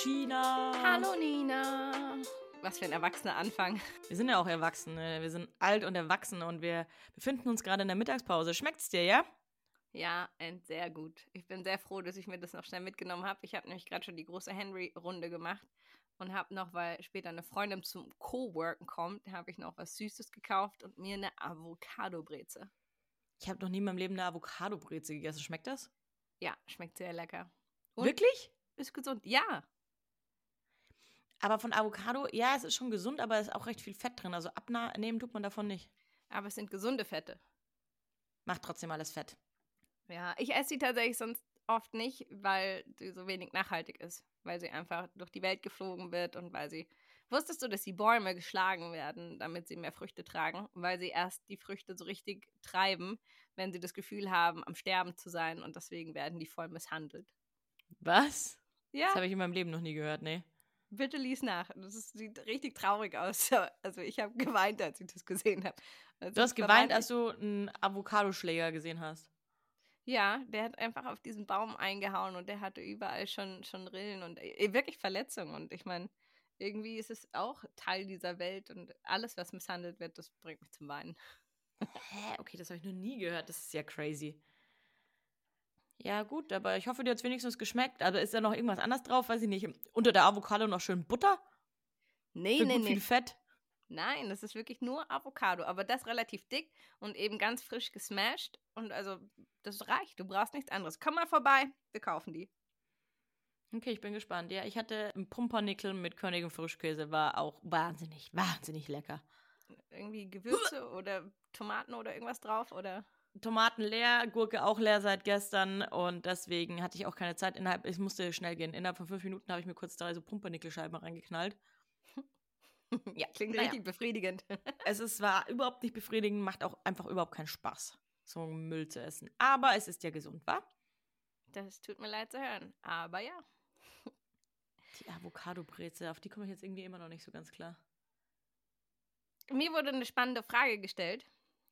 Hallo Tina. Hallo Nina. Was für ein erwachsener Anfang. Wir sind ja auch Erwachsene. Wir sind alt und erwachsen und wir befinden uns gerade in der Mittagspause. Schmeckt's dir, ja? Ja, sehr gut. Ich bin sehr froh, dass ich mir das noch schnell mitgenommen habe. Ich habe nämlich gerade schon die große Henry-Runde gemacht und habe noch, weil später eine Freundin zum Co-Worken kommt, habe ich noch was Süßes gekauft und mir eine Avocado-Breze. Ich habe noch nie in meinem Leben eine Avocado-Breze gegessen. Schmeckt das? Ja, schmeckt sehr lecker. Und Wirklich? Ist gesund. Ja. Aber von Avocado, ja, es ist schon gesund, aber es ist auch recht viel Fett drin. Also abnehmen tut man davon nicht. Aber es sind gesunde Fette. Macht trotzdem alles Fett. Ja, ich esse sie tatsächlich sonst oft nicht, weil sie so wenig nachhaltig ist. Weil sie einfach durch die Welt geflogen wird und weil sie. Wusstest du, dass die Bäume geschlagen werden, damit sie mehr Früchte tragen? Weil sie erst die Früchte so richtig treiben, wenn sie das Gefühl haben, am Sterben zu sein und deswegen werden die voll misshandelt. Was? Ja, Das habe ich in meinem Leben noch nie gehört, nee. Bitte lies nach. Das ist, sieht richtig traurig aus. Also ich habe geweint, als ich das gesehen habe. Also Du hast geweint, als du einen Avocadoschläger gesehen hast. Ja, der hat einfach auf diesen Baum eingehauen und der hatte überall schon, schon Rillen und äh, wirklich Verletzungen. Und ich meine, irgendwie ist es auch Teil dieser Welt und alles, was misshandelt wird, das bringt mich zum Weinen. Hä? Okay, das habe ich noch nie gehört. Das ist ja crazy. Ja, gut, aber ich hoffe, dir hat es wenigstens geschmeckt. Aber ist da noch irgendwas anderes drauf? Weiß ich nicht. Unter der Avocado noch schön Butter? Nee, Für nee, nee. viel Fett? Nein, das ist wirklich nur Avocado, aber das relativ dick und eben ganz frisch gesmashed. Und also, das reicht. Du brauchst nichts anderes. Komm mal vorbei, wir kaufen die. Okay, ich bin gespannt. Ja, ich hatte einen Pumpernickel mit Körnigem Frischkäse. War auch wahnsinnig, wahnsinnig lecker. Irgendwie Gewürze oder Tomaten oder irgendwas drauf oder. Tomaten leer, Gurke auch leer seit gestern und deswegen hatte ich auch keine Zeit. Innerhalb, ich musste schnell gehen. Innerhalb von fünf Minuten habe ich mir kurz drei so Pumpernickelscheiben reingeknallt. ja, klingt Naja. richtig befriedigend. Es ist, war überhaupt nicht befriedigend, macht auch einfach überhaupt keinen Spaß, so Müll zu essen. Aber es ist ja gesund, wa? Das tut mir leid zu hören. Aber ja. Die Avocado-Breze, auf die komme ich jetzt irgendwie immer noch nicht so ganz klar. Mir wurde eine spannende Frage gestellt.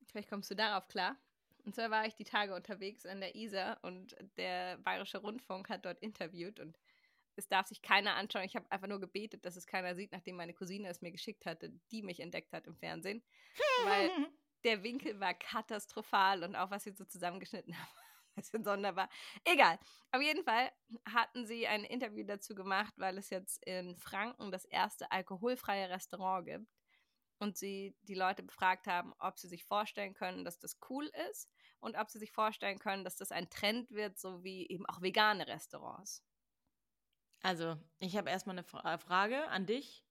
Vielleicht kommst du darauf klar. Und zwar war ich die Tage unterwegs an der Isar und der Bayerische Rundfunk hat dort interviewt und es darf sich keiner anschauen. Ich habe einfach nur gebetet, dass es keiner sieht, nachdem meine Cousine es mir geschickt hatte, die mich entdeckt hat im Fernsehen. Weil der Winkel war katastrophal und auch was sie so zusammengeschnitten haben, ein bisschen sonderbar. Egal. Auf jeden Fall hatten sie ein Interview dazu gemacht, weil es jetzt in Franken das erste alkoholfreie Restaurant gibt und sie die Leute befragt haben, ob sie sich vorstellen können, dass das cool ist und ob sie sich vorstellen können, dass das ein Trend wird, so wie eben auch vegane Restaurants. Also, ich habe erstmal eine Fra äh, Frage an dich.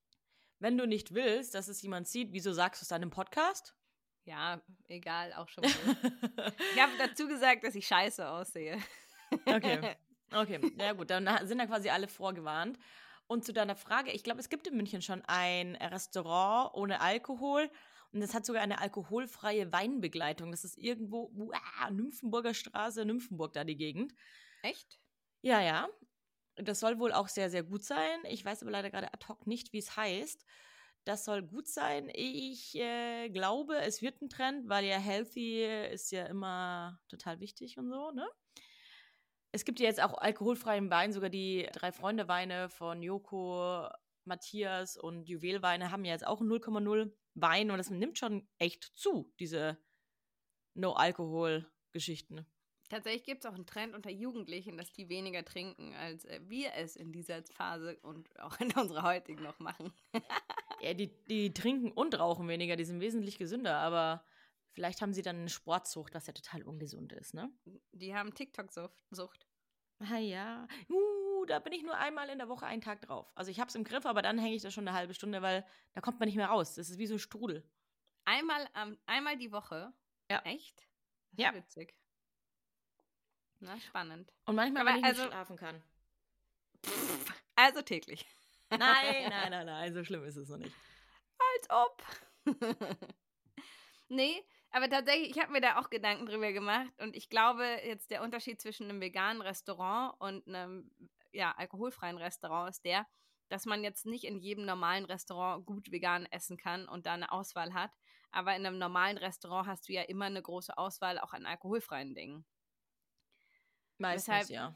Wenn du nicht willst, dass es jemand sieht, wieso sagst du es dann im Podcast? Ja, egal, auch schon. Mal. ich habe dazu gesagt, dass ich scheiße aussehe. Okay. Okay, ja gut, dann sind da quasi alle vorgewarnt. Und zu deiner Frage, ich glaube, es gibt in München schon ein Restaurant ohne Alkohol und es hat sogar eine alkoholfreie Weinbegleitung. Das ist irgendwo, uah, Nymphenburger Straße, Nymphenburg da die Gegend. Echt? Ja, ja. Das soll wohl auch sehr, sehr gut sein. Ich weiß aber leider gerade ad hoc nicht, wie es heißt. Das soll gut sein. Ich äh, glaube, es wird ein Trend, weil ja healthy ist ja immer total wichtig und so, ne? Es gibt ja jetzt auch alkoholfreien Wein, sogar die drei Freunde Weine von Joko, Matthias und Juwelweine haben ja jetzt auch 0,0 Wein und das nimmt schon echt zu, diese No-Alkohol-Geschichten. Tatsächlich gibt es auch einen Trend unter Jugendlichen, dass die weniger trinken, als äh, wir es in dieser Phase und auch in unserer heutigen noch machen. Ja, die, die trinken und rauchen weniger, die sind wesentlich gesünder, aber vielleicht haben sie dann eine Sportsucht, was ja total ungesund ist, ne? Die haben TikTok-Sucht. Sucht. Ah ja. Uh, da bin ich nur einmal in der Woche einen Tag drauf. Also ich hab's im Griff, aber dann hänge ich da schon eine halbe Stunde, weil da kommt man nicht mehr raus. Das ist wie so ein Strudel. Einmal, am- einmal die Woche. Ja. Echt? Das ist Ja. witzig. Na, spannend. Und manchmal, Aber wenn ich also- nicht schlafen kann. Also täglich. Nein, nein, nein, nein, so schlimm ist es noch nicht. Als ob. nee, aber tatsächlich, ich habe mir da auch Gedanken drüber gemacht und ich glaube, jetzt der Unterschied zwischen einem veganen Restaurant und einem ja, alkoholfreien Restaurant ist der, dass man jetzt nicht in jedem normalen Restaurant gut vegan essen kann und da eine Auswahl hat. Aber in einem normalen Restaurant hast du ja immer eine große Auswahl auch an alkoholfreien Dingen. Meistens, Weshalb- ja.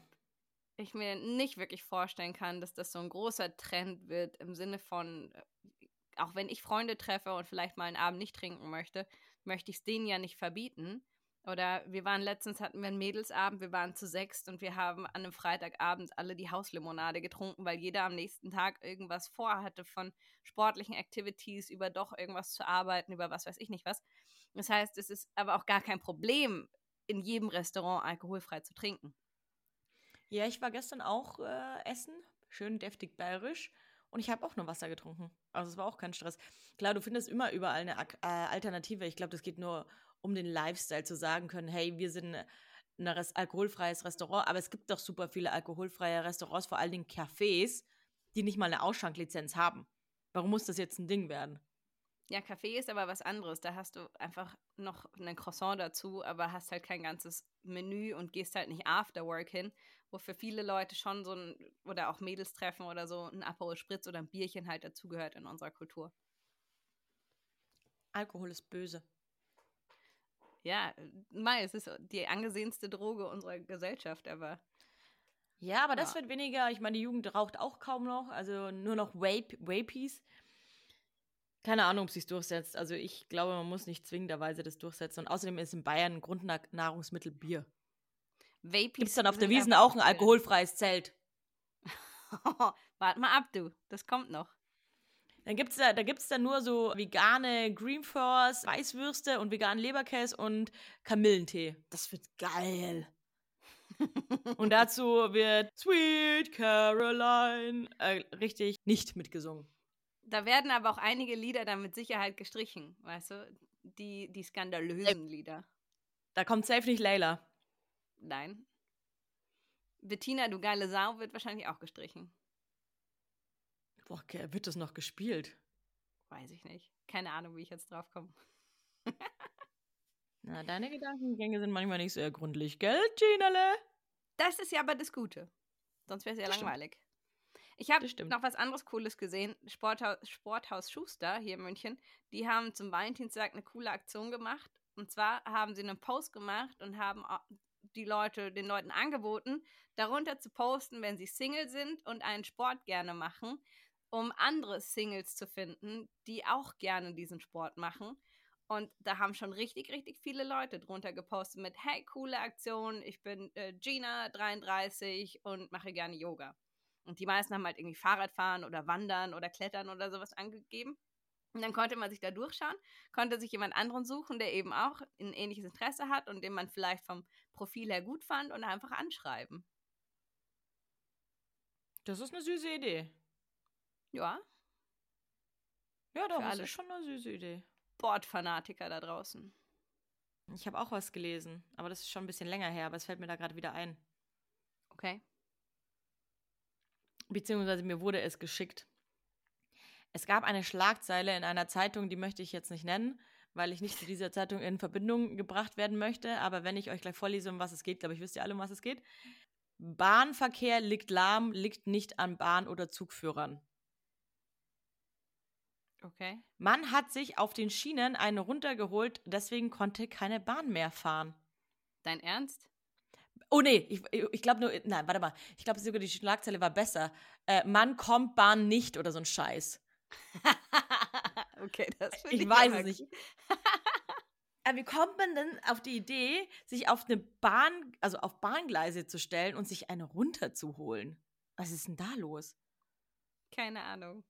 ich mir nicht wirklich vorstellen kann, dass das so ein großer Trend wird im Sinne von, äh, auch wenn ich Freunde treffe und vielleicht mal einen Abend nicht trinken möchte, möchte ich es denen ja nicht verbieten. Oder wir waren letztens, hatten wir einen Mädelsabend, wir waren zu sechst und wir haben an einem Freitagabend alle die Hauslimonade getrunken, weil jeder am nächsten Tag irgendwas vorhatte von sportlichen Activities, über doch irgendwas zu arbeiten, über was weiß ich nicht was. Das heißt, es ist aber auch gar kein Problem, in jedem Restaurant alkoholfrei zu trinken. Ja, ich war gestern auch äh, essen, schön deftig bayerisch. Und ich habe auch nur Wasser getrunken. Also es war auch kein Stress. Klar, du findest immer überall eine äh, Alternative. Ich glaube, das geht nur um den Lifestyle zu sagen können, hey, wir sind ein Res alkoholfreies Restaurant, aber es gibt doch super viele alkoholfreie Restaurants, vor allen Dingen Cafés, die nicht mal eine Ausschanklizenz haben. Warum muss das jetzt ein Ding werden? Ja, Kaffee ist aber was anderes. Da hast du einfach noch einen Croissant dazu, aber hast halt kein ganzes Menü und gehst halt nicht after work hin, wo für viele Leute schon so ein, oder auch Mädels treffen oder so, ein Aperol Spritz oder ein Bierchen halt dazugehört in unserer Kultur. Alkohol ist böse. Ja, Mai, es ist die angesehenste Droge unserer Gesellschaft, aber Ja, aber das Ja. wird weniger. Ich meine, die Jugend raucht auch kaum noch. Also nur noch Vape, Vapies. Keine Ahnung, ob sich durchsetzt. Also ich glaube, man muss nicht zwingenderweise das durchsetzen. Und außerdem ist in Bayern ein Grundnahrungsmittel Bier. Gibt es dann auf der Wiesen auch ein alkoholfreies Zelt? Warte mal ab, du. Das kommt noch. Dann gibt's da, da gibt's dann nur so vegane Green Force, Weißwürste und veganen Leberkäse und Kamillentee. Das wird geil. und dazu wird Sweet Caroline äh, richtig nicht mitgesungen. Da werden aber auch einige Lieder dann mit Sicherheit gestrichen, weißt du? Die, die skandalösen Lieder. Da kommt safe nicht Layla. Nein. Bettina, du geile Sau, wird wahrscheinlich auch gestrichen. Boah, okay, wird das noch gespielt? Weiß ich nicht. Keine Ahnung, wie ich jetzt drauf komme. Na, deine Gedankengänge sind manchmal nicht sehr gründlich, gell, Ginale? Das ist ja aber das Gute. Sonst wäre es ja Das stimmt. Ich habe noch was anderes Cooles gesehen. Sporthaus, Sporthaus Schuster hier in München. Die haben zum Valentinstag eine coole Aktion gemacht. Und zwar haben sie einen Post gemacht und haben die Leute, den Leuten angeboten, darunter zu posten, wenn sie Single sind und einen Sport gerne machen, um andere Singles zu finden, die auch gerne diesen Sport machen. Und da haben schon richtig, richtig viele Leute drunter gepostet mit, hey, coole Aktion, ich bin äh, Gina, 33 und mache gerne Yoga. Und die meisten haben halt irgendwie Fahrradfahren oder Wandern oder Klettern oder sowas angegeben. Und dann konnte man sich da durchschauen, konnte sich jemand anderen suchen, der eben auch ein ähnliches Interesse hat und den man vielleicht vom Profil her gut fand und einfach anschreiben. Das ist eine süße Idee. Ja, Ja, doch, Für das ist schon eine süße Idee. Sportfanatiker da draußen. Ich habe auch was gelesen, aber das ist schon ein bisschen länger her, aber es fällt mir da gerade wieder ein. Okay. Beziehungsweise mir wurde es geschickt. Es gab eine Schlagzeile in einer Zeitung, die möchte ich jetzt nicht nennen, weil ich nicht zu dieser Zeitung in Verbindung gebracht werden möchte. Aber wenn ich euch gleich vorlese, um was es geht, glaube ich, wisst ihr alle, um was es geht. Bahnverkehr liegt lahm, liegt nicht an Bahn- oder Zugführern. Okay. Man hat sich auf den Schienen eine runtergeholt, deswegen konnte keine Bahn mehr fahren. Dein Ernst? Oh nee, ich, ich glaube nur, nein, warte mal. Ich glaube sogar die Schlagzeile war besser. Äh, man kommt Bahn nicht oder so ein Scheiß. okay, das finde Ich ich weiß es nicht. Aber wie kommt man denn auf die Idee, sich auf eine Bahn, also auf Bahngleise zu stellen und sich eine runterzuholen? Was ist denn da los? Keine Ahnung.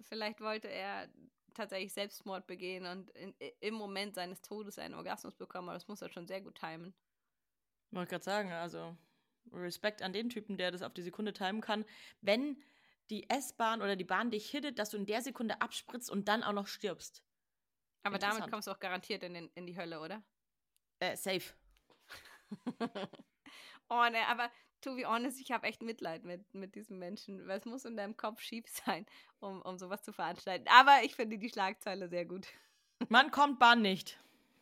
Vielleicht wollte er tatsächlich Selbstmord begehen und in, im Moment seines Todes einen Orgasmus bekommen, aber das muss er schon sehr gut timen. Wollte gerade sagen, also Respekt an den Typen, der das auf die Sekunde timen kann. Wenn die S-Bahn oder die Bahn dich hittet, dass du in der Sekunde abspritzt und dann auch noch stirbst. Aber damit kommst du auch garantiert in, den, in die Hölle, oder? Äh, safe. oh, ne, aber to be honest, ich habe echt Mitleid mit, mit diesem Menschen. Was muss in deinem Kopf schief sein, um, um sowas zu veranstalten? Aber ich finde die Schlagzeile sehr gut. Man kommt Bahn nicht.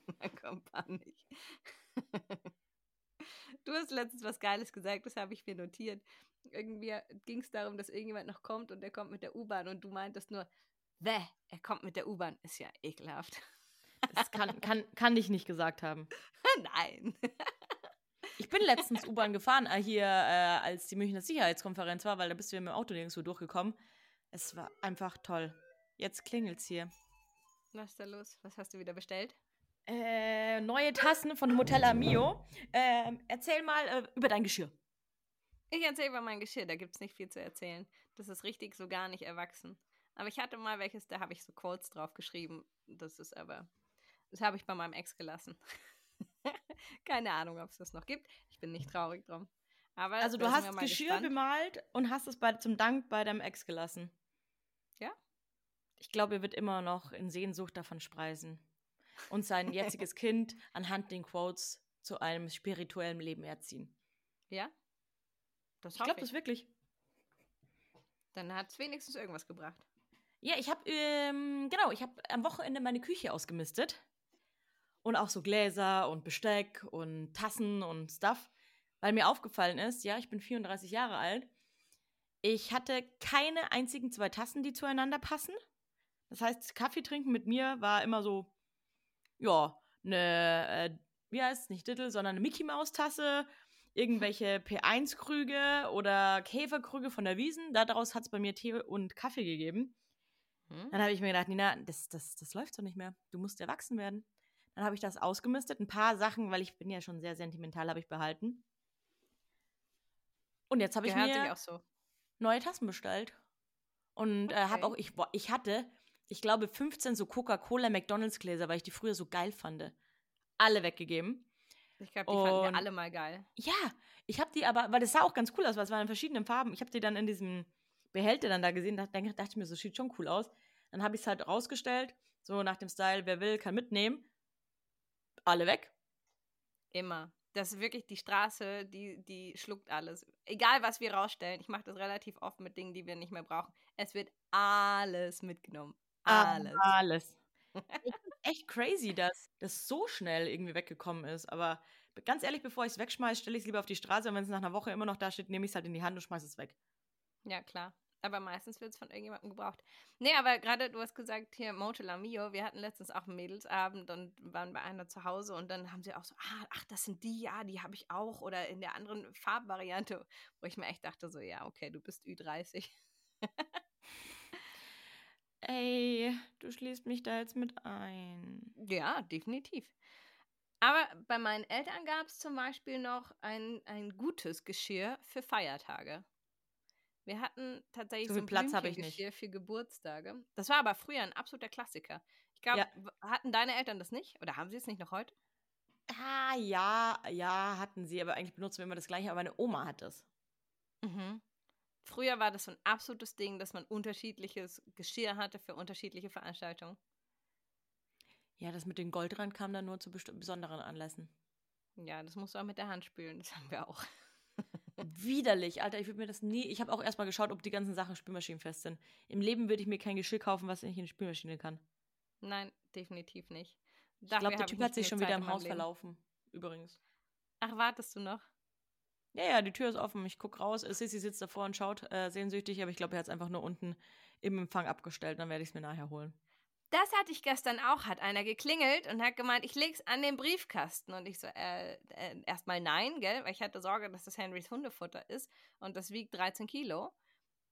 Man kommt Bahn nicht. du hast letztens was Geiles gesagt, das habe ich mir notiert. Irgendwie ging es darum, dass irgendjemand noch kommt und der kommt mit der U-Bahn und du meintest nur, Bäh, er kommt mit der U-Bahn. Ist ja ekelhaft. Das kann, kann, kann ich nicht gesagt haben. Nein. Ich bin letztens U-Bahn gefahren, äh, hier, äh, als die Münchner Sicherheitskonferenz war, weil da bist du ja mit dem Auto nirgendwo durchgekommen. Es war einfach toll. Jetzt klingelt's hier. Was ist da los? Was hast du wieder bestellt? Äh, neue Tassen von Hotel Amio. Äh, erzähl mal äh, über dein Geschirr. Ich erzähle über mein Geschirr, da gibt es nicht viel zu erzählen. Das ist richtig so gar nicht erwachsen. Aber ich hatte mal welches, da habe ich so Quotes drauf geschrieben. Das ist aber, das habe ich bei meinem Ex gelassen. Keine Ahnung, ob es das noch gibt. Ich bin nicht traurig drum. Aber also du hast Geschirr gespannt. bemalt und hast es bei, zum Dank bei deinem Ex gelassen. Ja? Ich glaube, er wird immer noch in Sehnsucht davon speisen und sein jetziges Kind anhand den Quotes zu einem spirituellen Leben erziehen. Ja? Das ich glaube das wirklich. Dann hat es wenigstens irgendwas gebracht. Ja, ich habe, ähm, genau, ich habe am Wochenende meine Küche ausgemistet. Und auch so Gläser und Besteck und Tassen und Stuff. Weil mir aufgefallen ist, ja, ich bin 34 Jahre alt. Ich hatte keine einzigen zwei Tassen, die zueinander passen. Das heißt, Kaffee trinken mit mir war immer so, ja, eine, äh, wie heißt es, nicht Dittel, sondern eine Mickey Maus Tasse, irgendwelche P1-Krüge oder Käferkrüge von der Wiesen. Daraus hat es bei mir Tee und Kaffee gegeben. Hm? Dann habe ich mir gedacht, Nina, das, das, das läuft so nicht mehr. Du musst erwachsen werden. Dann habe ich das ausgemistet. Ein paar Sachen, weil ich bin ja schon sehr sentimental, habe ich behalten. Und jetzt habe ich mir so. neue Tassen bestellt. Und okay. äh, habe auch, ich, ich hatte, ich glaube, 15 so Coca-Cola McDonalds Gläser, weil ich die früher so geil fand. Alle weggegeben. Ich glaube, die Und, fanden wir alle mal geil. Ja, ich habe die aber, weil das sah auch ganz cool aus, weil es waren in verschiedenen Farben. Ich habe die dann in diesem Behälter dann da gesehen, da dachte ich mir, so sieht schon cool aus. Dann habe ich es halt rausgestellt, so nach dem Style, wer will, kann mitnehmen. Alle weg. Immer. Das ist wirklich die Straße, die, die schluckt alles. Egal, was wir rausstellen. Ich mache das relativ oft mit Dingen, die wir nicht mehr brauchen. Es wird alles mitgenommen. Alles. Alles. echt crazy, dass das so schnell irgendwie weggekommen ist. Aber ganz ehrlich, bevor ich es wegschmeiße, stelle ich es lieber auf die Straße. Und wenn es nach einer Woche immer noch da steht, nehme ich es halt in die Hand und schmeiße es weg. Ja, klar. Aber meistens wird es von irgendjemandem gebraucht. Nee, aber gerade du hast gesagt, hier Motel Mio, wir hatten letztens auch einen Mädelsabend und waren bei einer zu Hause und dann haben sie auch so, ah, ach, das sind die, ja, die habe ich auch. Oder in der anderen Farbvariante, wo ich mir echt dachte, so, ja, okay, du bist Ü30. Ey, du schließt mich da jetzt mit ein. Ja, definitiv. Aber bei meinen Eltern gab es zum Beispiel noch ein, ein gutes Geschirr für Feiertage. Wir hatten tatsächlich so, so ein Platz habe ich nicht für Geburtstage. Das war aber früher ein absoluter Klassiker. Ich glaube, ja. hatten deine Eltern das nicht? Oder haben sie es nicht noch heute? Ah, ja, ja, hatten sie, aber eigentlich benutzen wir immer das gleiche, aber meine Oma hat es. Mhm. Früher war das so ein absolutes Ding, dass man unterschiedliches Geschirr hatte für unterschiedliche Veranstaltungen. Ja, das mit dem Goldrand kam dann nur zu besonderen Anlässen. Ja, das musst du auch mit der Hand spülen, das haben wir auch. Widerlich, Alter, ich würde mir das nie. Ich habe auch erstmal geschaut, ob die ganzen Sachen spülmaschinenfest sind. Im Leben würde ich mir kein Geschirr kaufen, was ich nicht in die Spülmaschine kann. Nein, definitiv nicht. ich glaube, der Typ hat sich schon Zeit wieder im Haus Leben. verlaufen. Übrigens. Ach, wartest du noch? Ja, ja, die Tür ist offen. Ich gucke raus. Sissy sitzt davor und schaut äh, sehnsüchtig, aber ich glaube, er hat es einfach nur unten im Empfang abgestellt. Dann werde ich es mir nachher holen. Das hatte ich gestern auch, hat einer geklingelt und hat gemeint, ich leg's an den Briefkasten. Und ich so, äh, äh, erstmal nein, gell, weil ich hatte Sorge, dass das Henrys Hundefutter ist und das wiegt 13 Kilo.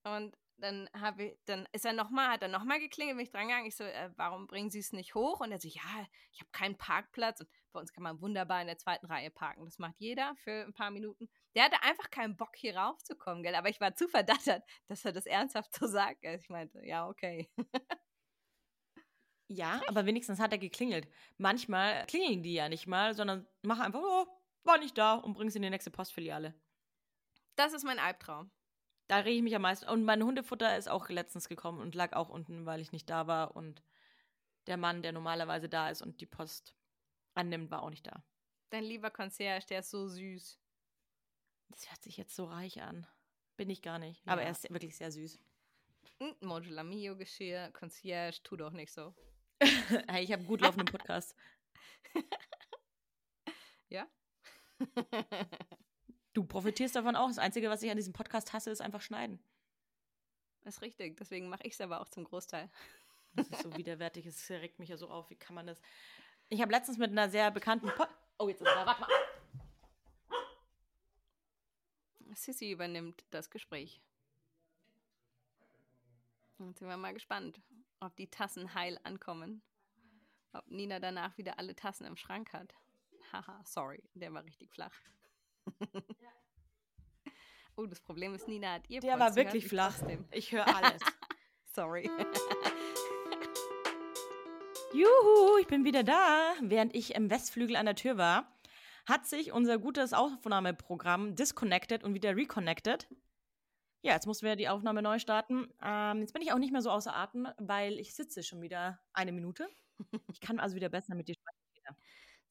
Und dann habe ich, dann ist er nochmal, hat er nochmal geklingelt, bin ich drangegangen. Ich so, äh, warum bringen Sie es nicht hoch? Und er so, ja, ich habe keinen Parkplatz. Und bei uns kann man wunderbar in der zweiten Reihe parken. Das macht jeder für ein paar Minuten. Der hatte einfach keinen Bock, hier raufzukommen, gell? Aber ich war zu verdattert, dass er das ernsthaft so sagt. Ich meinte, ja, okay. Ja, Frech. aber wenigstens hat er geklingelt. Manchmal klingeln die ja nicht mal, sondern machen einfach, oh, war nicht da und bringen sie in die nächste Postfiliale. Das ist mein Albtraum. Da rege ich mich am meisten. Und mein Hundefutter ist auch letztens gekommen und lag auch unten, weil ich nicht da war. Und der Mann, der normalerweise da ist und die Post annimmt, war auch nicht da. Dein lieber Concierge, der ist so süß. Das hört sich jetzt so reich an. Bin ich gar nicht. Aber Ja. er ist wirklich sehr süß. Modular Mio Geschirr, Concierge, tu doch nicht so. hey, ich habe gut laufenden Podcast. Ja? Du profitierst davon auch. Das Einzige, was ich an diesem Podcast hasse, ist einfach schneiden. ist richtig, deswegen mache ich es aber auch zum Großteil. Das ist so widerwärtig. Es regt mich ja so auf. Wie kann man das? Ich habe letztens mit einer sehr bekannten. Po oh, jetzt ist er da. Warte mal. Sissy übernimmt das Gespräch. Jetzt sind wir mal gespannt, ob die Tassen heil ankommen. Ob Nina danach wieder alle Tassen im Schrank hat. Haha, sorry, der war richtig flach. oh, das Problem ist, Nina hat ihr Der war wirklich flach. Ich höre alles. Sorry. Juhu, ich bin wieder da. Während ich im Westflügel an der Tür war, hat sich unser gutes Aufnahmeprogramm disconnected und wieder reconnected. Ja, jetzt mussten wir die Aufnahme neu starten. Ähm, jetzt bin ich auch nicht mehr so außer Atem, weil ich sitze schon wieder eine Minute. Ich kann also wieder besser mit dir sprechen.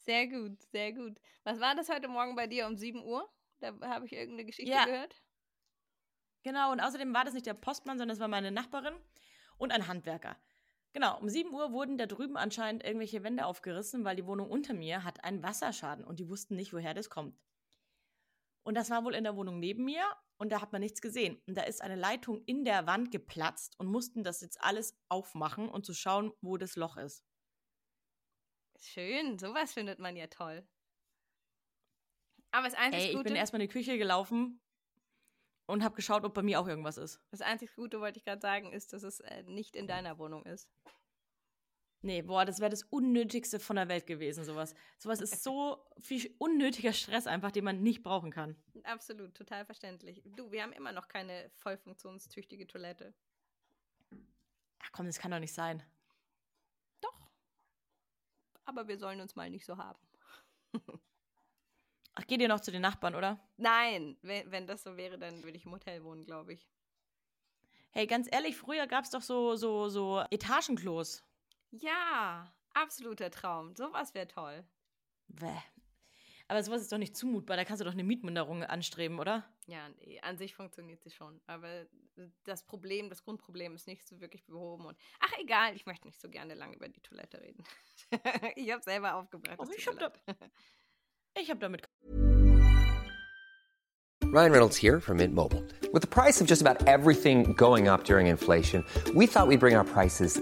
Sehr gut, sehr gut. Was war das heute Morgen bei dir um 7 Uhr? Da habe ich irgendeine Geschichte Ja. gehört. Genau, und außerdem war das nicht der Postmann, sondern das war meine Nachbarin und ein Handwerker. Genau, um 7 Uhr wurden da drüben anscheinend irgendwelche Wände aufgerissen, weil die Wohnung unter mir hat einen Wasserschaden und die wussten nicht, woher das kommt. Und das war wohl in der Wohnung neben mir und da hat man nichts gesehen. Und da ist eine Leitung in der Wand geplatzt und mussten das jetzt alles aufmachen und zu schauen, wo das Loch ist. Schön, sowas findet man ja toll. Aber das einzig Ey, ich Gute, bin erstmal in die Küche gelaufen und habe geschaut, ob bei mir auch irgendwas ist. das einzig Gute wollte ich gerade sagen, ist, dass es äh, nicht in deiner Wohnung ist. Nee, boah, das wäre das Unnötigste von der Welt gewesen, sowas. Sowas ist so viel unnötiger Stress einfach, den man nicht brauchen kann. Absolut, total verständlich. Du, wir haben immer noch keine voll funktionstüchtige Toilette. Ach komm, das kann doch nicht sein. Aber wir sollen uns mal nicht so haben. Ach, geht ihr noch zu den Nachbarn, oder? Nein, wenn, wenn das so wäre, dann würde ich im Hotel wohnen, glaube ich. Hey, ganz ehrlich, früher gab es doch so, so, so Etagenklos. Ja, absoluter Traum. Sowas wäre toll. Bäh. Aber sowas ist doch nicht zumutbar. Da kannst du doch eine Mietminderung anstreben, oder? Ja, nee, an sich funktioniert sie schon. Aber das Problem, das Grundproblem ist nicht so wirklich behoben. Und ach, egal, ich möchte nicht so gerne lange über die Toilette reden. ich habe selber aufgebracht. Oh, ich tut mir hab da-. Ich habe damit. Ryan Reynolds here from Mint Mobile. With the price of just about everything going up during inflation, we thought we'd bring our prices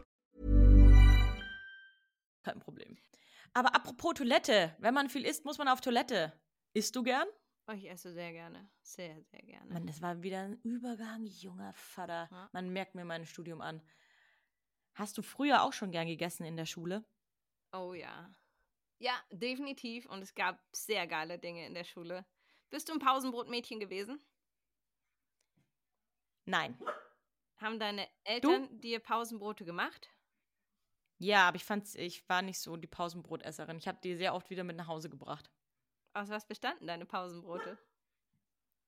Aber apropos Toilette. Wenn man viel isst, muss man auf Toilette. Isst du gern? Oh, ich esse sehr gerne. Sehr, sehr gerne. Mann, das war wieder ein Übergang, junger Vater. Ja. Man merkt mir mein Studium an. Hast du früher auch schon gern gegessen in der Schule? Oh ja. Ja, definitiv. Und es gab sehr geile Dinge in der Schule. Bist du ein Pausenbrotmädchen gewesen? Nein. Haben deine Eltern dir Pausenbrote gemacht? Ja, aber ich fand's, ich war nicht so die Pausenbrotesserin. Ich habe die sehr oft wieder mit nach Hause gebracht. Aus was bestanden deine Pausenbrote?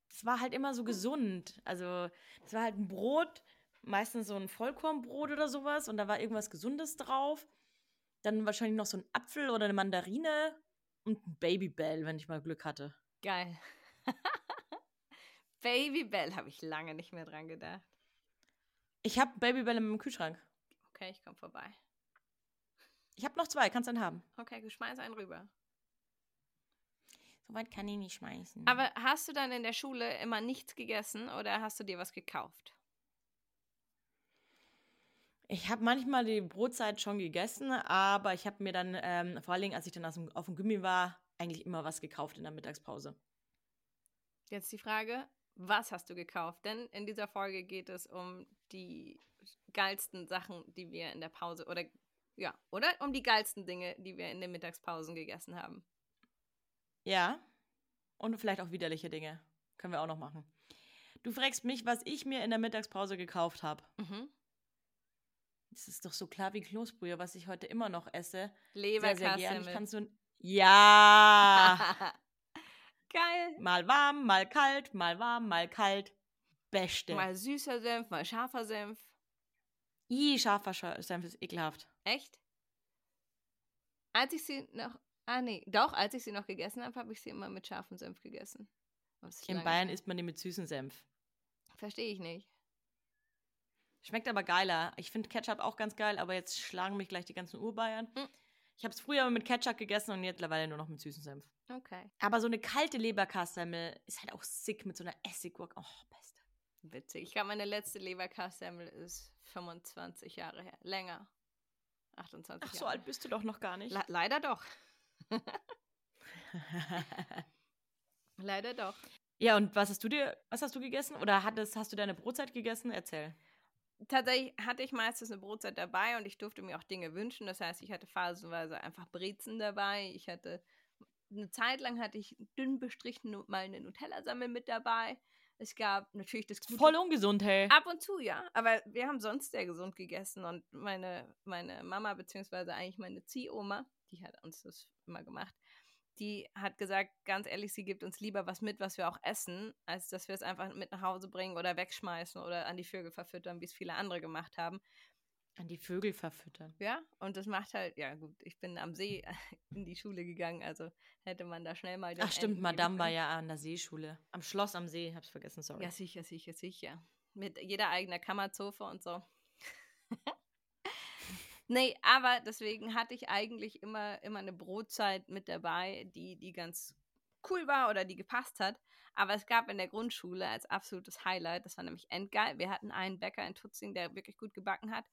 Es war halt immer so gesund. Also, es war halt ein Brot, meistens so ein Vollkornbrot oder sowas und da war irgendwas Gesundes drauf. Dann wahrscheinlich noch so ein Apfel oder eine Mandarine und ein Babybell, wenn ich mal Glück hatte. Geil. Babybell habe ich lange nicht mehr dran gedacht. Ich habe Babybell in meinem Kühlschrank. Okay, ich komme vorbei. Ich habe noch zwei, kannst einen haben. Okay, du schmeiß einen rüber. Soweit kann ich nicht schmeißen. Aber hast du dann in der Schule immer nichts gegessen oder hast du dir was gekauft? Ich habe manchmal die Brotzeit schon gegessen, aber ich habe mir dann, ähm, vor allen Dingen, als ich dann aus dem, auf dem Gummi war, eigentlich immer was gekauft in der Mittagspause. Jetzt die Frage, was hast du gekauft? Denn in dieser Folge geht es um die geilsten Sachen, die wir in der Pause oder ja, oder um die geilsten Dinge, die wir in den Mittagspausen gegessen haben. Ja. Und vielleicht auch widerliche Dinge. Können wir auch noch machen. Du fragst mich, was ich mir in der Mittagspause gekauft habe. Mhm. Das ist doch so klar wie Kloßbrühe, was ich heute immer noch esse. Leberkassemmel. Sehr, sehr gern. Ich kann so. Ja! Geil. mal warm, mal kalt, mal warm, mal kalt. Beste. Mal süßer Senf, mal scharfer Senf. I, scharfer Scha- Senf ist ekelhaft. Echt? Als ich sie noch. Ah, nee. Doch, als ich sie noch gegessen habe, habe ich sie immer mit scharfem Senf gegessen. In Bayern isst man die mit süßem Senf. Verstehe ich nicht. Schmeckt aber geiler. Ich finde Ketchup auch ganz geil, aber jetzt schlagen mich gleich die ganzen Urbayern. Mm. Ich habe es früher mit Ketchup gegessen und jetzt mittlerweile nur noch mit süßem Senf. Okay. Aber so eine kalte Leberkassemmel ist halt auch sick mit so einer Essiggurke. Oh, beste. Witzig. Ich glaube, meine letzte Leberkassemmel ist 25 Jahre her. Länger. 28 Ach, so Jahre. alt bist du doch noch gar nicht. Le leider doch. Leider doch. ja, und was hast du dir, was hast du gegessen? Oder hattest, hast du deine Brotzeit gegessen? Erzähl. Tatsächlich hatte ich meistens eine Brotzeit dabei und ich durfte mir auch Dinge wünschen. Das heißt, ich hatte phasenweise einfach Brezen dabei. Ich hatte eine Zeit lang hatte ich dünn bestrichen mal eine Nutella-Sammel mit dabei. Es gab natürlich das gute Voll ungesund, hey. Ab und zu, ja. Aber wir haben sonst sehr gesund gegessen. Und meine, meine Mama, beziehungsweise eigentlich meine Ziehoma, die hat uns das immer gemacht, die hat gesagt, ganz ehrlich, sie gibt uns lieber was mit, was wir auch essen, als dass wir es einfach mit nach Hause bringen oder wegschmeißen oder an die Vögel verfüttern, wie es viele andere gemacht haben. An die Vögel verfüttern. Ja, und das macht halt, ja gut, ich bin am See in die Schule gegangen, also hätte man da schnell mal den Ach stimmt, Enten Madame war ja an der Seeschule. Am Schloss am See, hab's vergessen, sorry. Ja, sicher, sicher, sicher. Mit jeder eigener Kammerzofe und so. nee, aber deswegen hatte ich eigentlich immer, immer eine Brotzeit mit dabei, die, die ganz cool war oder die gepasst hat. Aber es gab in der Grundschule als absolutes Highlight, das war nämlich endgeil. Wir hatten einen Bäcker in Tutzing, der wirklich gut gebacken hat.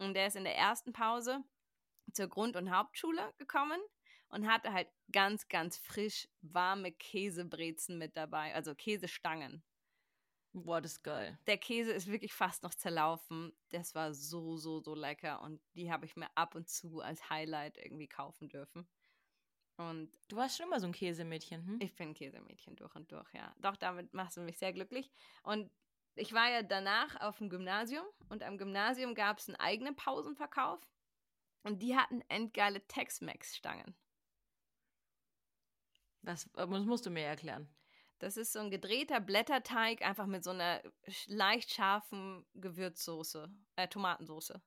Und der ist in der ersten Pause zur Grund- und Hauptschule gekommen und hatte halt ganz, ganz frisch warme Käsebrezen mit dabei, also Käsestangen. Boah, das ist geil. Der Käse ist wirklich fast noch zerlaufen. Das war so, so, so lecker. Und die habe ich mir ab und zu als Highlight irgendwie kaufen dürfen. Und Du warst schon immer so ein Käsemädchen, hm? ich bin Käsemädchen durch und durch, ja. Doch, damit machst du mich sehr glücklich. Und ich war ja danach auf dem Gymnasium und am Gymnasium gab es einen eigenen Pausenverkauf. Und die hatten endgeile Tex-Mex-Stangen. Was, äh, das musst du mir erklären. Das ist so ein gedrehter Blätterteig, einfach mit so einer leicht scharfen Gewürzsoße, äh, Tomatensoße.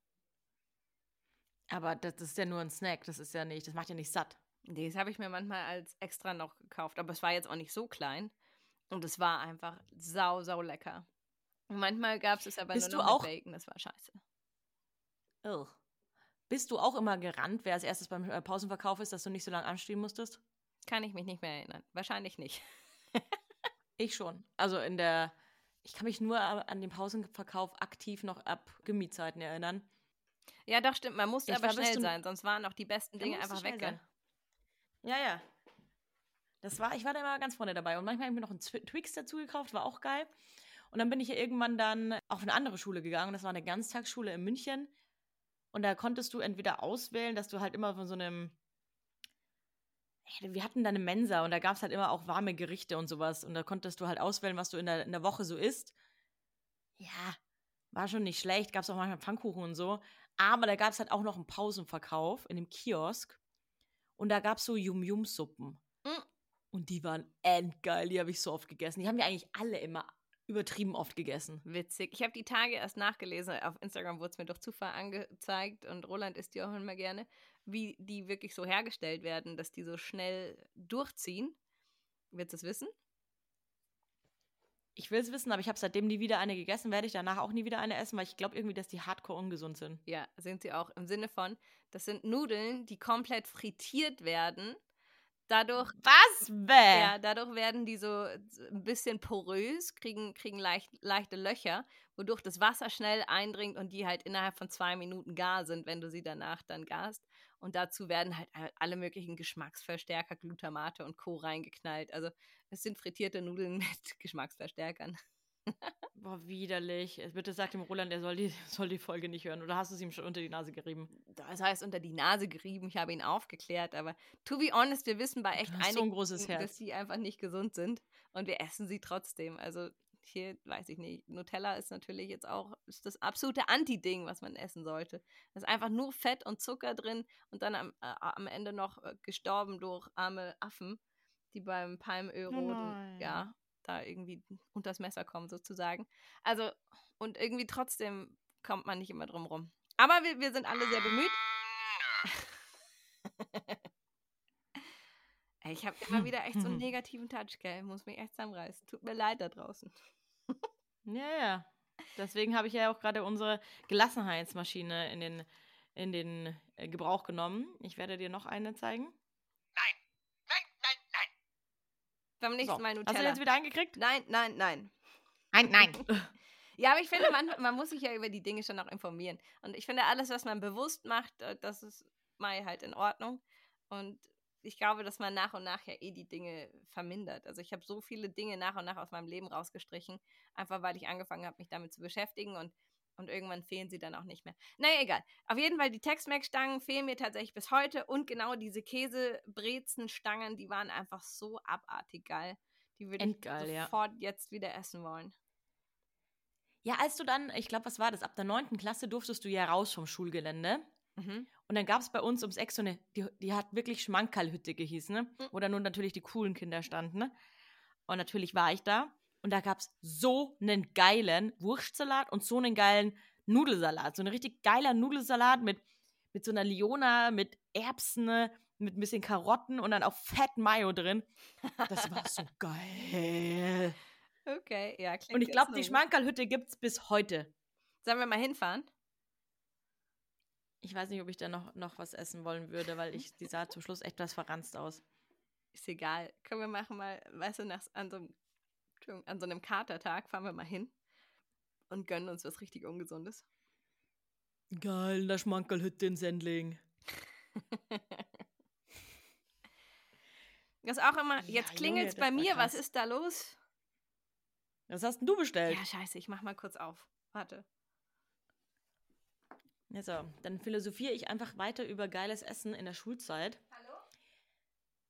Aber das ist ja nur ein Snack, das ist ja nicht, das macht ja nicht satt. Nee, Das habe ich mir manchmal als extra noch gekauft, aber es war jetzt auch nicht so klein. Und es war einfach sau, sau lecker. Manchmal gab es es aber Bist nur noch auch- mit Bacon, das war scheiße. Ugh. Bist du auch immer gerannt, wer als erstes beim äh, Pausenverkauf ist, dass du nicht so lange anstehen musstest? Kann ich mich nicht mehr erinnern. Wahrscheinlich nicht. Ich schon. Also in der, ich kann mich nur an den Pausenverkauf aktiv noch ab Gymmi-Zeiten erinnern. Ja, doch, stimmt. Man musste Ich aber schnell sein, sonst waren auch die besten Dinge einfach weg. sein. Ja, ja. Das war, ich war da immer ganz vorne dabei. Und manchmal habe ich mir noch einen Twix dazu gekauft, war auch geil. Und dann bin ich ja irgendwann dann auf eine andere Schule gegangen. Das war eine Ganztagsschule in München. Und da konntest du entweder auswählen, dass du halt immer von so einem. Wir hatten da eine Mensa und da gab es halt immer auch warme Gerichte und sowas. Und da konntest du halt auswählen, was du in der, in der Woche so isst. Ja, war schon nicht schlecht. Gab es auch manchmal Pfannkuchen und so. Aber da gab es halt auch noch einen Pausenverkauf in dem Kiosk. Und da gab es so Yum-Yum-Suppen. Mm. Und die waren endgeil. Die habe ich so oft gegessen. Die haben wir eigentlich alle immer übertrieben oft gegessen. Witzig. Ich habe die Tage erst nachgelesen. Auf Instagram wurde es mir durch Zufall angezeigt und Roland isst die auch immer gerne, wie die wirklich so hergestellt werden, dass die so schnell durchziehen. Willst du es wissen? Ich will es wissen, aber ich habe seitdem nie wieder eine gegessen. Werde ich danach auch nie wieder eine essen, weil ich glaube irgendwie, dass die hardcore ungesund sind. Ja, sind sie auch. Im Sinne von, das sind Nudeln, die komplett frittiert werden. Dadurch, Was? Bäh. ja, dadurch werden die so ein bisschen porös, kriegen, kriegen leicht, leichte Löcher, wodurch das Wasser schnell eindringt und die halt innerhalb von zwei Minuten gar sind, wenn du sie danach dann garst. Und dazu werden halt alle möglichen Geschmacksverstärker, Glutamate und Co. reingeknallt. Also es sind frittierte Nudeln mit Geschmacksverstärkern. Boah, widerlich. Bitte sag dem Roland, er soll die, soll die Folge nicht hören. Oder hast du es ihm schon unter die Nase gerieben? Das heißt, unter die Nase gerieben, ich habe ihn aufgeklärt, aber to be honest, wir wissen bei echt hast so ein einigen, großes Herz. dass die einfach nicht gesund sind und wir essen sie trotzdem. Also hier, weiß ich nicht, Nutella ist natürlich jetzt auch das absolute Anti-Ding, was man essen sollte. Da ist einfach nur Fett und Zucker drin und dann am, äh, am Ende noch äh, gestorben durch arme Affen, die beim Palmölroden, nein. ja, da irgendwie unters Messer kommen sozusagen. Also, und irgendwie trotzdem kommt man nicht immer drum rum. Aber wir, wir sind alle sehr bemüht. Ich habe immer wieder echt so einen negativen Touch, gell? Muss mich echt zusammenreißen. Tut mir leid da draußen. Ja, ja. Deswegen habe ich ja auch gerade unsere Gelassenheitsmaschine in den, in den äh, Gebrauch genommen. Ich werde dir noch eine zeigen. Beim nächsten So. Mal Hast du Nutella. jetzt wieder eingekriegt? nein, nein, nein. Nein, nein. Ja, aber ich finde, man, man muss sich ja über die Dinge schon auch informieren. Und ich finde, alles, was man bewusst macht, äh, das ist mal halt in Ordnung. Und ich glaube, dass man nach und nach ja eh die Dinge vermindert. Also ich habe so viele Dinge nach und nach aus meinem Leben rausgestrichen, einfach weil ich angefangen habe, mich damit zu beschäftigen und, und irgendwann fehlen sie dann auch nicht mehr. Naja, egal. Auf jeden Fall, die Tex-Mex-Stangen fehlen mir tatsächlich bis heute und genau diese Käsebrezen-Stangen, die waren einfach so abartig geil. Die würde ich Endgeil, ja. sofort jetzt wieder essen wollen. Ja, als du dann, ich glaube, was war das? Ab der 9. Klasse durftest du ja raus vom Schulgelände. Mhm. Und dann gab es bei uns ums Eck so eine, die, die hat wirklich Schmankerlhütte gehießen, ne? Wo dann nur natürlich die coolen Kinder standen, ne? Und natürlich war ich da. Und da gab es so einen geilen Wurstsalat und so einen geilen Nudelsalat. So ein richtig geiler Nudelsalat mit, mit so einer Liona, mit Erbsen, mit ein bisschen Karotten und dann auch Fett Mayo drin. Das war so geil. Okay, ja, klingt Und ich glaube, die. Schmankerlhütte gibt es bis heute. Sollen wir mal hinfahren? Ich weiß nicht, ob ich da noch, noch was essen wollen würde, weil ich, die sah zum Schluss echt was verranzt aus. Ist egal. Können wir machen mal, weißt du, nach, an, so, einem- an so einem Katertag fahren wir mal hin und gönnen uns was richtig Ungesundes. Geil, in der Schmankerlhütte in Sendling. Das ist auch immer, Ja, jetzt Junge, klingelt's das bei mir, was ist da los? Was hast denn du bestellt? Ja, scheiße, ich mach mal kurz auf. Warte. Ja, so, dann philosophiere ich einfach weiter über geiles Essen in der Schulzeit.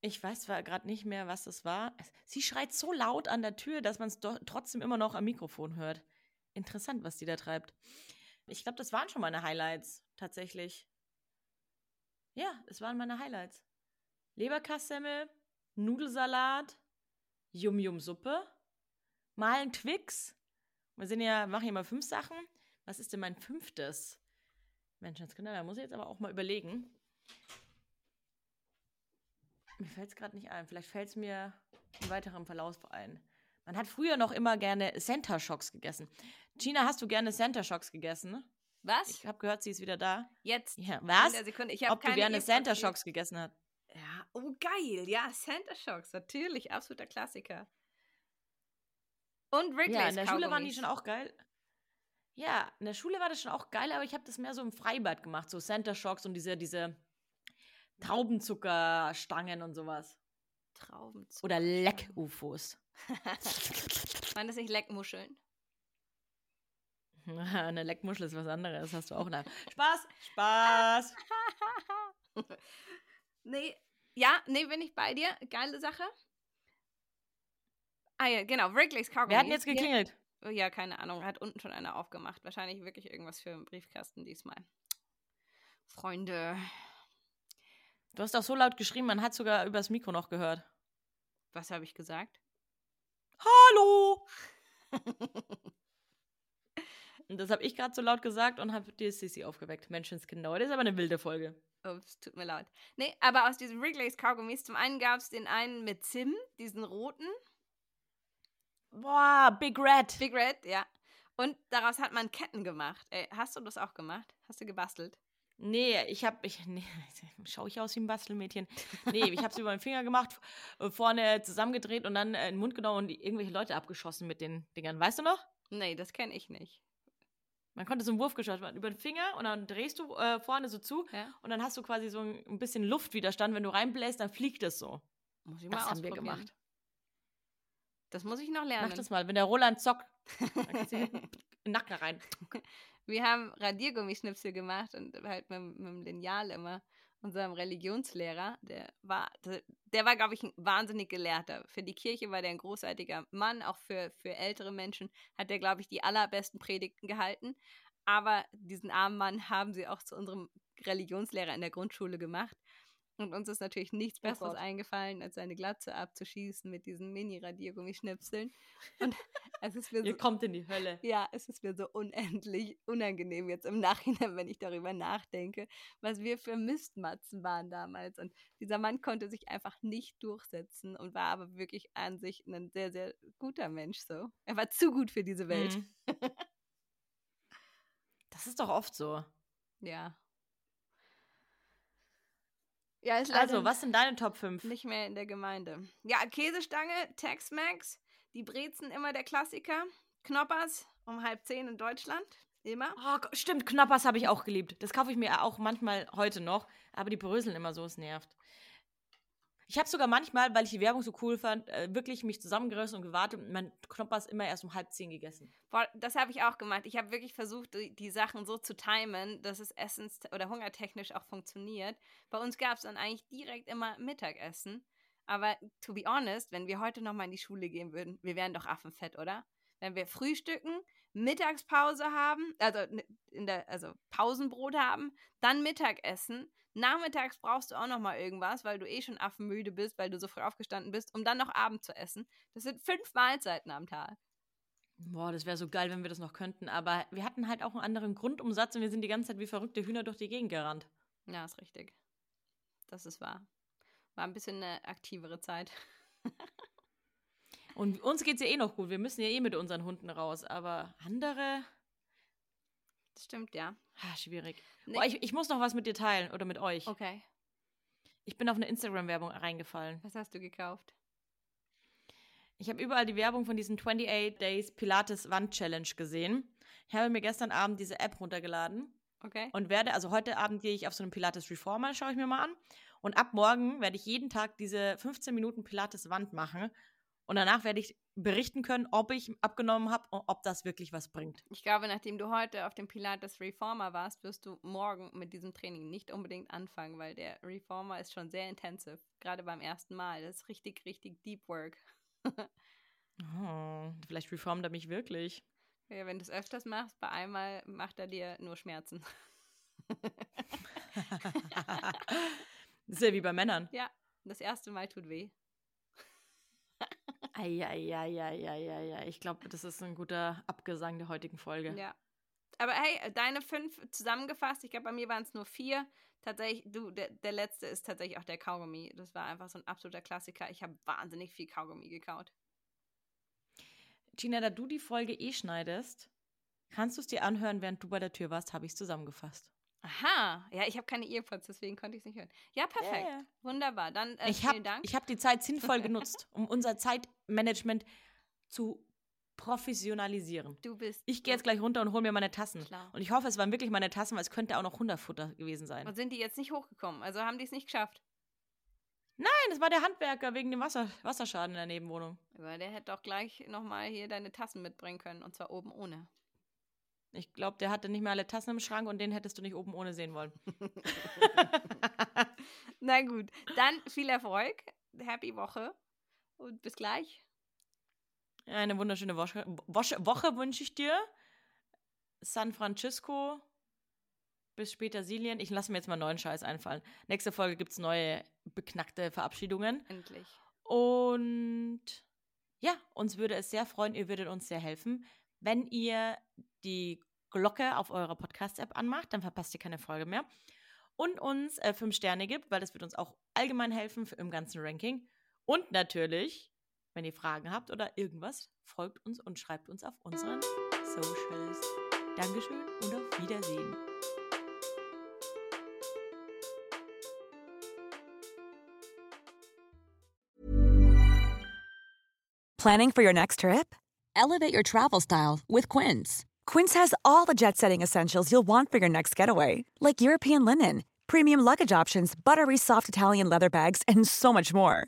Ich weiß gerade nicht mehr, was das war. Sie schreit so laut an der Tür, dass man es trotzdem immer noch am Mikrofon hört. Interessant, was die da treibt. Ich glaube, das waren schon meine Highlights, tatsächlich. Ja, es waren meine Highlights. Leberkassemmel, Nudelsalat, Yum-Yum-Suppe, mal ein Twix. Wir sind ja, machen hier mal fünf Sachen. Was ist denn mein fünftes? Menschenskinder, da muss ich jetzt aber auch mal überlegen. Mir fällt es gerade nicht ein. Vielleicht fällt es mir im weiteren Verlauf ein. Man hat früher noch immer gerne Center Shocks gegessen. Gina, hast du gerne Center Shocks gegessen? Was? Ich habe gehört, sie ist wieder da. Jetzt. Ja, was? Ob du gerne Center. Shocks gegessen hast? Ja, oh geil. Ja, Center Shocks, natürlich. Absoluter Klassiker. Und Wrigley's Ja, in der Schule waren die schon auch geil. Ja, in der Schule war das schon auch geil, aber ich habe das mehr so im Freibad gemacht, so Center Shocks und diese, diese Traubenzuckerstangen und sowas. Traubenzucker. Oder Leck-UFOs. Waren das nicht Leckmuscheln? Eine Leckmuschel ist was anderes, hast du auch. Nein. Spaß, Spaß. Nee, ja, nee, bin ich bei dir. Geile Sache. Ah ja, genau, Wrigley's Kaugummi. Wer hat jetzt geklingelt? Oh, Ja, keine Ahnung, hat unten schon einer aufgemacht. Wahrscheinlich wirklich irgendwas für einen Briefkasten diesmal. Freunde, Du hast auch so laut geschrieben, man hat sogar übers Mikro noch gehört. was habe ich gesagt? Hallo! und das habe ich gerade so laut gesagt und habe die Sissy aufgeweckt. Menschenskinder, das ist aber eine wilde Folge. Ups, tut mir leid. Nee, aber aus diesen Wrigley's Kaugummis, zum einen gab es den einen mit Zimt, diesen roten, Boah, Big Red. Big Red, ja. Und daraus hat man Ketten gemacht. Ey, hast du das auch gemacht? Hast du gebastelt? Nee, ich habe, ich, nee, schau ich aus wie ein Bastelmädchen. Nee, ich habe es über den Finger gemacht, äh, vorne zusammengedreht und dann äh, in den Mund genommen und irgendwelche Leute abgeschossen mit den Dingern. Weißt du noch? Nee, das kenne ich nicht. Man konnte so einen Wurf geschossen über den Finger und dann drehst du äh, vorne so zu Ja? und dann hast du quasi so ein, ein bisschen Luftwiderstand. Wenn du reinbläst, dann fliegt es so. Muss ich mal Das haben wir gemacht. Das muss ich noch lernen. Mach das mal, wenn der Roland zockt, dann kannst du in den Nacken rein. Wir haben Radiergummischnipsel gemacht und halt mit, mit dem Lineal immer. unserem Religionslehrer. Der war, der war, glaube ich, ein wahnsinnig Gelehrter. Für die Kirche war der ein großartiger Mann. Auch für, für ältere Menschen hat er, glaube ich, die allerbesten Predigten gehalten. Aber diesen armen Mann haben sie auch zu unserem Religionslehrer in der Grundschule gemacht. Und uns ist natürlich nichts oh Besseres oh eingefallen, als seine Glatze abzuschießen mit diesen Mini-Radiergummischnipseln. Und es ist mir so, Ihr kommt in die Hölle. Ja, es ist mir so unendlich unangenehm jetzt im Nachhinein, wenn ich darüber nachdenke, was wir für Mistmatzen waren damals. Und dieser Mann konnte sich einfach nicht durchsetzen und war aber wirklich an sich ein sehr, sehr guter Mensch so. Er war zu gut für diese Welt. Mhm. das ist doch oft so. Ja. Ja, ist also, was sind deine Top 5? Nicht mehr in der Gemeinde. Ja, Käsestange, Tex-Mex, die Brezen immer der Klassiker. Knoppers um halb zehn in Deutschland. Immer. Oh, stimmt, Knoppers habe ich auch geliebt. Das kaufe ich mir auch manchmal heute noch, aber die bröseln immer so, es nervt. Ich habe sogar manchmal, weil ich die Werbung so cool fand, äh, wirklich mich zusammengerissen und gewartet und mein Knoppers immer erst um halb zehn gegessen. Boah, das habe ich auch gemacht. Ich habe wirklich versucht, die, Sachen so zu timen, dass es essens- oder hungertechnisch auch funktioniert. Bei uns gab es dann eigentlich direkt immer Mittagessen. Aber to be honest, wenn wir heute nochmal in die Schule gehen würden, wir wären doch affenfett, oder? Wenn wir frühstücken, Mittagspause haben, also in der, also Pausenbrot haben, dann Mittagessen, Nachmittags brauchst du auch noch mal irgendwas, weil du eh schon affenmüde bist, weil du so früh aufgestanden bist, um dann noch Abend zu essen. Das sind fünf Mahlzeiten am Tag. Boah, das wäre so geil, wenn wir das noch könnten. Aber wir hatten halt auch einen anderen Grundumsatz und wir sind die ganze Zeit wie verrückte Hühner durch die Gegend gerannt. Ja, ist richtig. Das ist wahr. War ein bisschen eine aktivere Zeit. und uns geht es ja eh noch gut. Wir müssen ja eh mit unseren Hunden raus. Aber andere. Das stimmt, ja. Ah, schwierig. Nee. Boah, ich, ich muss noch was mit dir teilen oder mit euch. Okay. Ich bin auf eine Instagram-Werbung reingefallen. Was hast du gekauft? Ich habe überall die Werbung von diesen 28 Days Pilates Wand Challenge gesehen. Ich habe mir gestern Abend diese App runtergeladen. Okay. Und werde, also heute Abend gehe ich auf so einen Pilates Reformer, schaue ich mir mal an. Und ab morgen werde ich jeden Tag diese 15 Minuten Pilates Wand machen. Und danach werde ich berichten können, ob ich abgenommen habe und ob das wirklich was bringt. Ich glaube, nachdem du heute auf dem Pilates Reformer warst, wirst du morgen mit diesem Training nicht unbedingt anfangen, weil der Reformer ist schon sehr intensiv, gerade beim ersten Mal. Das ist richtig, richtig Deep Work. oh, vielleicht reformt er mich wirklich. Ja, wenn du es öfters machst, bei einmal macht er dir nur Schmerzen. das ist ja wie bei Männern. Ja, das erste Mal tut weh. Eieieiei. Ich glaube, das ist ein guter Abgesang der heutigen Folge. Ja. Aber hey, deine fünf zusammengefasst, ich glaube, bei mir waren es nur vier. Tatsächlich, du, der, der letzte ist tatsächlich auch der Kaugummi. Das war einfach so ein absoluter Klassiker. Ich habe wahnsinnig viel Kaugummi gekaut. Gina, da du die Folge eh schneidest, kannst du es dir anhören, während du bei der Tür warst, habe ich es zusammengefasst. Aha, ja, ich habe keine Earpods, deswegen konnte ich es nicht hören. Ja, perfekt. Yeah. Wunderbar. Dann äh, ich vielen hab, Dank. Ich habe die Zeit sinnvoll genutzt, um unser Zeitmanagement zu professionalisieren. Du bist. Ich gehe jetzt gleich runter und hole mir meine Tassen. Klar. Und ich hoffe, es waren wirklich meine Tassen, weil es könnte auch noch Hunderfutter gewesen sein. Und sind die jetzt nicht hochgekommen? Also haben die es nicht geschafft? Nein, es war der Handwerker wegen dem Wasser, Wasserschaden in der Nebenwohnung. Aber der hätte auch gleich nochmal hier deine Tassen mitbringen können und zwar oben ohne. Ich glaube, der hatte nicht mehr alle Tassen im Schrank und den hättest du nicht oben ohne sehen wollen. Na gut, dann viel Erfolg, happy Woche und bis gleich. Eine wunderschöne Woche, Woche, wünsche ich dir. San Francisco, bis später Silien. Ich lasse mir jetzt mal neuen Scheiß einfallen. Nächste Folge gibt es neue beknackte Verabschiedungen. Endlich. Und ja, uns würde es sehr freuen, ihr würdet uns sehr helfen, wenn ihr die Glocke auf eurer Podcast-App anmacht, dann verpasst ihr keine Folge mehr. Und uns äh, fünf Sterne gibt, weil das wird uns auch allgemein helfen für, im ganzen Ranking. Und natürlich, wenn ihr Fragen habt oder irgendwas, folgt uns und schreibt uns auf unseren Socials. Dankeschön und auf Wiedersehen. Planning for your next trip? Elevate your travel style with Quince. Quince has all the jet setting essentials you'll want for your next getaway, like European linen, premium luggage options, buttery soft Italian leather bags, and so much more.